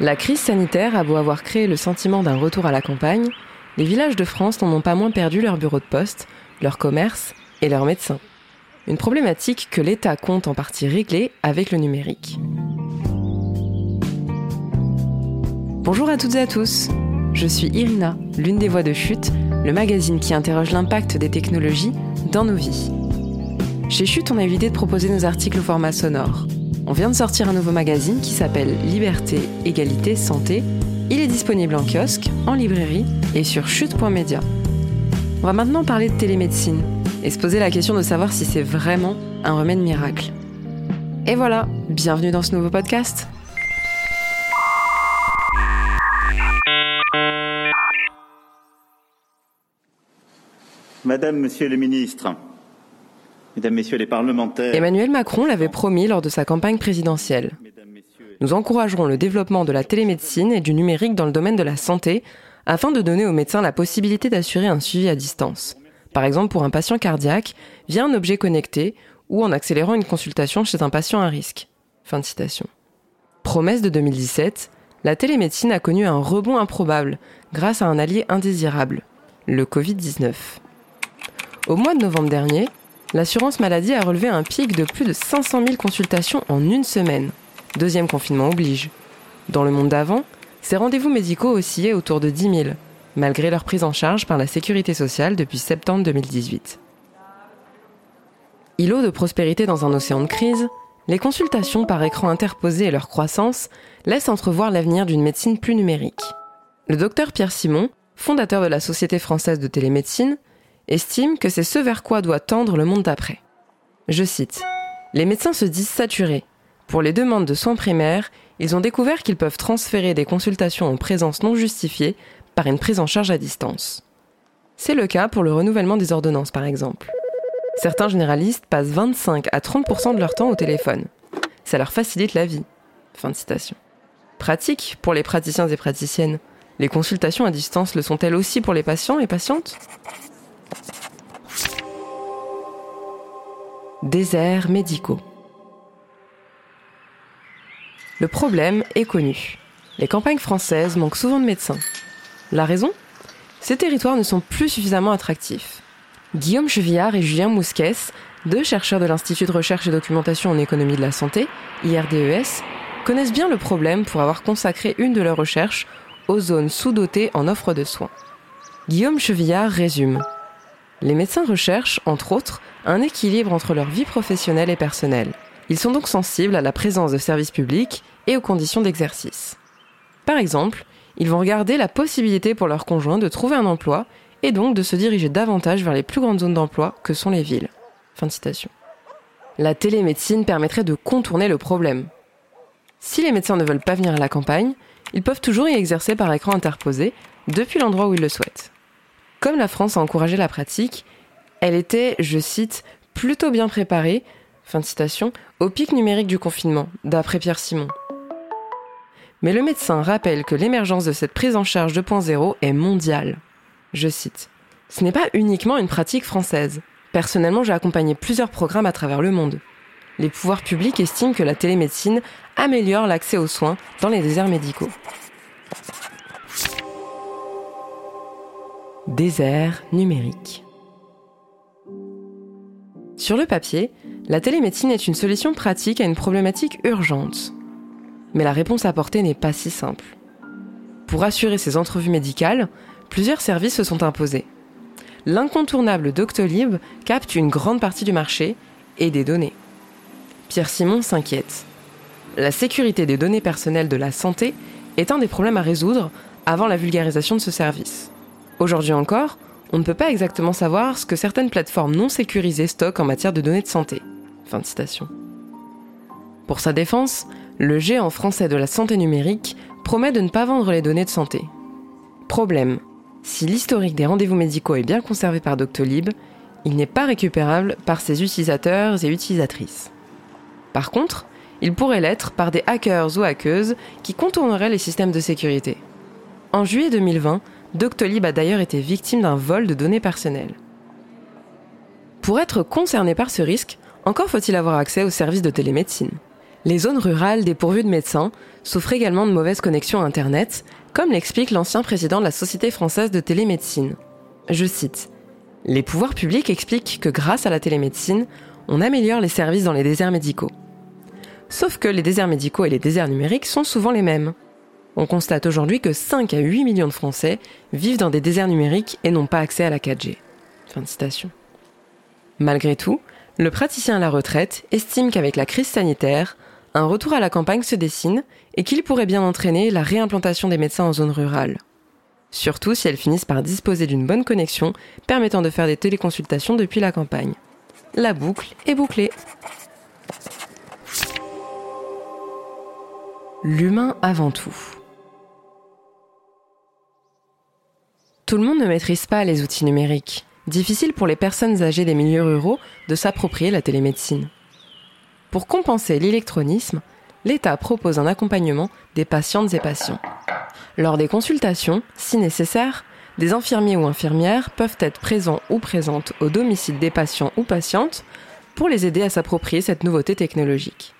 La crise sanitaire a beau avoir créé le sentiment d'un retour à la campagne, les villages de France n'en ont pas moins perdu leur bureau de poste, leur commerce et leurs médecins. Une problématique que l'État compte en partie régler avec le numérique. Bonjour à toutes et à tous, je suis Irina, l'une des voix de Chute, le magazine qui interroge l'impact des technologies dans nos vies. Chez Chute, on a eu l'idée de proposer nos articles au format sonore. On vient de sortir un nouveau magazine qui s'appelle Liberté, Égalité, Santé. Il est disponible en kiosque, en librairie et sur chute.media. On va maintenant parler de télémédecine et se poser la question de savoir si c'est vraiment un remède miracle. Et voilà, bienvenue dans ce nouveau podcast. Madame, Monsieur le ministre, Mesdames, Messieurs les parlementaires. Emmanuel Macron l'avait promis lors de sa campagne présidentielle. Nous encouragerons le développement de la télémédecine et du numérique dans le domaine de la santé afin de donner aux médecins la possibilité d'assurer un suivi à distance. Par exemple pour un patient cardiaque via un objet connecté ou en accélérant une consultation chez un patient à risque. Fin de citation. Promesse de 2017, la télémédecine a connu un rebond improbable grâce à un allié indésirable, le Covid-19. Au mois de novembre dernier, l'assurance maladie a relevé un pic de plus de 500 000 consultations en une semaine. Deuxième confinement oblige. Dans le monde d'avant, ces rendez-vous médicaux oscillaient autour de 10 000, malgré leur prise en charge par la sécurité sociale depuis septembre 2018. Îlot de prospérité dans un océan de crise, les consultations par écran interposé et leur croissance laissent entrevoir l'avenir d'une médecine plus numérique. Le docteur Pierre Simon, fondateur de la Société française de télémédecine, estime que c'est ce vers quoi doit tendre le monde d'après. Je cite Les médecins se disent saturés. Pour les demandes de soins primaires, ils ont découvert qu'ils peuvent transférer des consultations en présence non justifiée par une prise en charge à distance. C'est le cas pour le renouvellement des ordonnances, par exemple. Certains généralistes passent 25 à 30% de leur temps au téléphone. Ça leur facilite la vie. Fin de citation. Pratique pour les praticiens et praticiennes. Les consultations à distance le sont-elles aussi pour les patients et patientes? Déserts médicaux. Le problème est connu. Les campagnes françaises manquent souvent de médecins. La raison? Ces territoires ne sont plus suffisamment attractifs. Guillaume Chevillard et Julien Mousquès, deux chercheurs de l'Institut de recherche et documentation en économie de la santé, IRDES, connaissent bien le problème pour avoir consacré une de leurs recherches aux zones sous-dotées en offre de soins. Guillaume Chevillard résume. Les médecins recherchent, entre autres, un équilibre entre leur vie professionnelle et personnelle. Ils sont donc sensibles à la présence de services publics et aux conditions d'exercice. Par exemple, ils vont regarder la possibilité pour leurs conjoints de trouver un emploi et donc de se diriger davantage vers les plus grandes zones d'emploi que sont les villes. Fin citation. La télémédecine permettrait de contourner le problème. Si les médecins ne veulent pas venir à la campagne, ils peuvent toujours y exercer par écran interposé depuis l'endroit où ils le souhaitent. Comme la France a encouragé la pratique, elle était, je cite, plutôt bien préparée, fin de citation, au pic numérique du confinement, d'après Pierre Simon. Mais le médecin rappelle que l'émergence de cette prise en charge 2.0 est mondiale. Je cite, Ce n'est pas uniquement une pratique française. Personnellement, j'ai accompagné plusieurs programmes à travers le monde. Les pouvoirs publics estiment que la télémédecine améliore l'accès aux soins dans les déserts médicaux. Désert numérique. Sur le papier, la télémédecine est une solution pratique à une problématique urgente. Mais la réponse apportée n'est pas si simple. Pour assurer ces entrevues médicales, plusieurs services se sont imposés. L'incontournable Doctolib capte une grande partie du marché et des données. Pierre Simon s'inquiète. La sécurité des données personnelles de la santé est un des problèmes à résoudre avant la vulgarisation de ce service. Aujourd'hui encore, on ne peut pas exactement savoir ce que certaines plateformes non sécurisées stockent en matière de données de santé. Fin de citation. Pour sa défense, le géant français de la santé numérique promet de ne pas vendre les données de santé. Problème. Si l'historique des rendez-vous médicaux est bien conservé par Doctolib, il n'est pas récupérable par ses utilisateurs et utilisatrices. Par contre, il pourrait l'être par des hackers ou hackeuses qui contourneraient les systèmes de sécurité. En juillet 2020, Doctolib a d'ailleurs été victime d'un vol de données personnelles. Pour être concerné par ce risque, encore faut-il avoir accès aux services de télémédecine. Les zones rurales dépourvues de médecins souffrent également de mauvaises connexions Internet, comme l'explique l'ancien président de la Société française de télémédecine. Je cite Les pouvoirs publics expliquent que grâce à la télémédecine, on améliore les services dans les déserts médicaux. Sauf que les déserts médicaux et les déserts numériques sont souvent les mêmes. On constate aujourd'hui que 5 à 8 millions de Français vivent dans des déserts numériques et n'ont pas accès à la 4G. Fin de citation. Malgré tout, le praticien à la retraite estime qu'avec la crise sanitaire, un retour à la campagne se dessine et qu'il pourrait bien entraîner la réimplantation des médecins en zone rurale. Surtout si elles finissent par disposer d'une bonne connexion permettant de faire des téléconsultations depuis la campagne. La boucle est bouclée. L'humain avant tout. Tout le monde ne maîtrise pas les outils numériques. Difficile pour les personnes âgées des milieux ruraux de s'approprier la télémédecine. Pour compenser l'électronisme, l'État propose un accompagnement des patientes et patients. Lors des consultations, si nécessaire, des infirmiers ou infirmières peuvent être présents ou présentes au domicile des patients ou patientes pour les aider à s'approprier cette nouveauté technologique.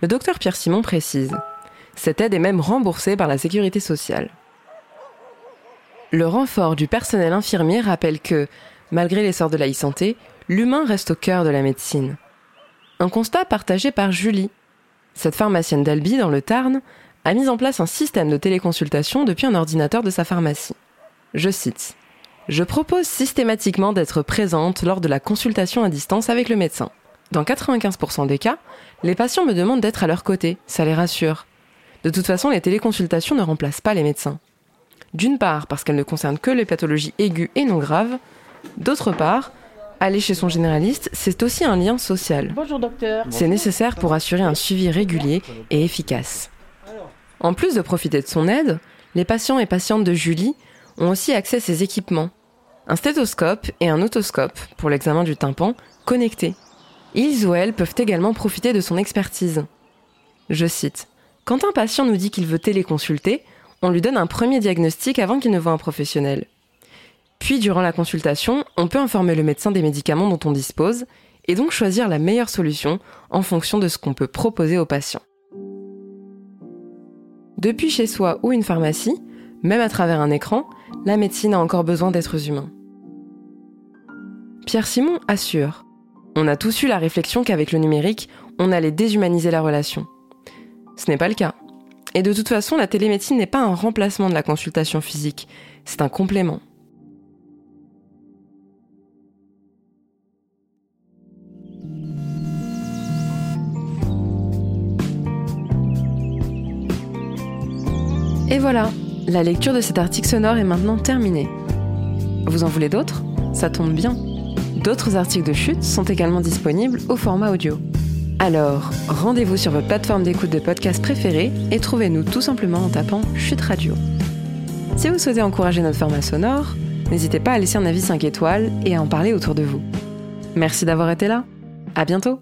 Le docteur Pierre Simon précise Cette aide est même remboursée par la sécurité sociale. Le renfort du personnel infirmier rappelle que, malgré l'essor de la e-santé, l'humain reste au cœur de la médecine. Un constat partagé par Julie. Cette pharmacienne d'Albi, dans le Tarn, a mis en place un système de téléconsultation depuis un ordinateur de sa pharmacie. Je cite Je propose systématiquement d'être présente lors de la consultation à distance avec le médecin. Dans 95% des cas, les patients me demandent d'être à leur côté, ça les rassure. De toute façon, les téléconsultations ne remplacent pas les médecins. D'une part, parce qu'elles ne concernent que les pathologies aiguës et non graves. D'autre part, aller chez son généraliste, c'est aussi un lien social. Bonjour docteur. C'est nécessaire pour assurer un suivi régulier et efficace. En plus de profiter de son aide, les patients et patientes de Julie ont aussi accès à ses équipements. Un stéthoscope et un otoscope, pour l'examen du tympan, connectés. Ils ou elles peuvent également profiter de son expertise. Je cite Quand un patient nous dit qu'il veut téléconsulter, on lui donne un premier diagnostic avant qu'il ne voit un professionnel. Puis, durant la consultation, on peut informer le médecin des médicaments dont on dispose et donc choisir la meilleure solution en fonction de ce qu'on peut proposer au patient. Depuis chez soi ou une pharmacie, même à travers un écran, la médecine a encore besoin d'êtres humains. Pierre Simon assure On a tous eu la réflexion qu'avec le numérique, on allait déshumaniser la relation. Ce n'est pas le cas. Et de toute façon, la télémédecine n'est pas un remplacement de la consultation physique, c'est un complément. Et voilà, la lecture de cet article sonore est maintenant terminée. Vous en voulez d'autres? Ça tombe bien. D'autres articles de chute sont également disponibles au format audio. Alors, rendez-vous sur votre plateforme d'écoute de podcast préférée et trouvez-nous tout simplement en tapant Chute Radio. Si vous souhaitez encourager notre format sonore, n'hésitez pas à laisser un avis 5 étoiles et à en parler autour de vous. Merci d'avoir été là. À bientôt!